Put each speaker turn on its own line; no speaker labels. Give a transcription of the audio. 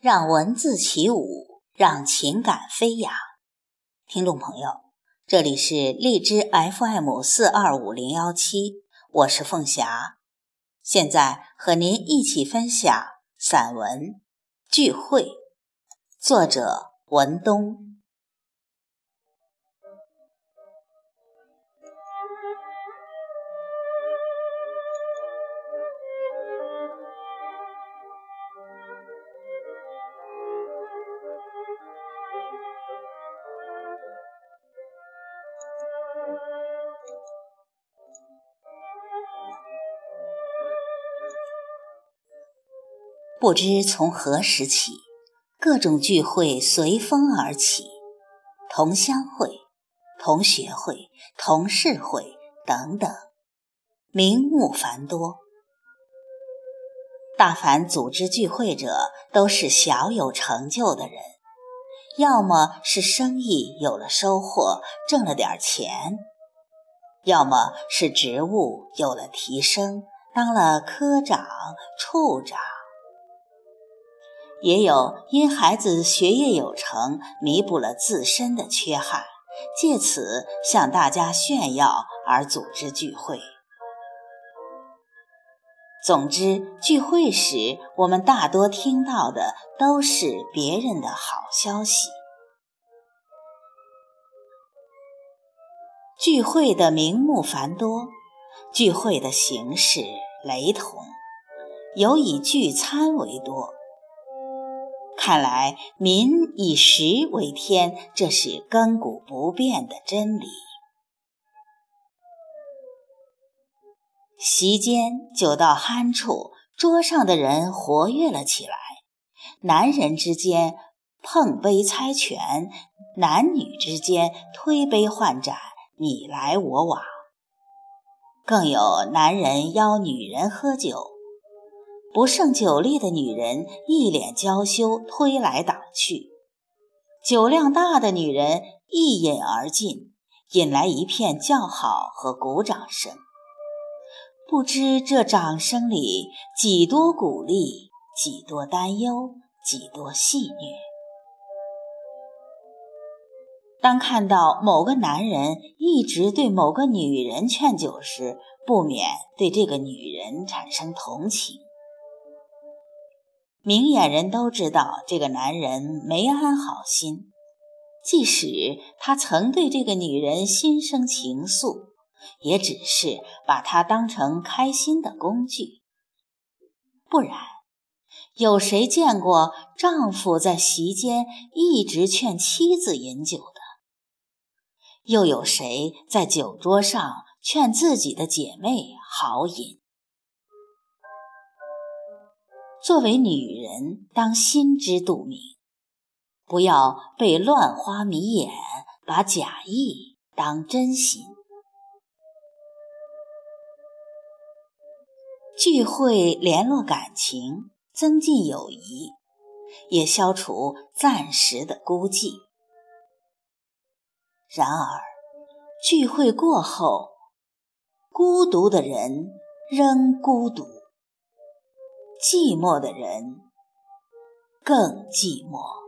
让文字起舞，让情感飞扬。听众朋友，这里是荔枝 FM 四二五零幺七，我是凤霞，现在和您一起分享散文《聚会》，作者文东。不知从何时起，各种聚会随风而起，同乡会、同学会、同事会等等，名目繁多。大凡组织聚会者，都是小有成就的人，要么是生意有了收获，挣了点钱；要么是职务有了提升，当了科长、处长。也有因孩子学业有成，弥补了自身的缺憾，借此向大家炫耀而组织聚会。总之，聚会时我们大多听到的都是别人的好消息。聚会的名目繁多，聚会的形式雷同，尤以聚餐为多。看来，民以食为天，这是亘古不变的真理。席间酒到酣处，桌上的人活跃了起来。男人之间碰杯猜拳，男女之间推杯换盏，你来我往。更有男人邀女人喝酒。不胜酒力的女人一脸娇羞，推来挡去；酒量大的女人一饮而尽，引来一片叫好和鼓掌声。不知这掌声里几多鼓励，几多担忧，几多戏谑。当看到某个男人一直对某个女人劝酒时，不免对这个女人产生同情。明眼人都知道，这个男人没安好心。即使他曾对这个女人心生情愫，也只是把她当成开心的工具。不然，有谁见过丈夫在席间一直劝妻子饮酒的？又有谁在酒桌上劝自己的姐妹好饮？作为女人，当心知肚明，不要被乱花迷眼，把假意当真心。聚会联络感情，增进友谊，也消除暂时的孤寂。然而，聚会过后，孤独的人仍孤独。寂寞的人更寂寞。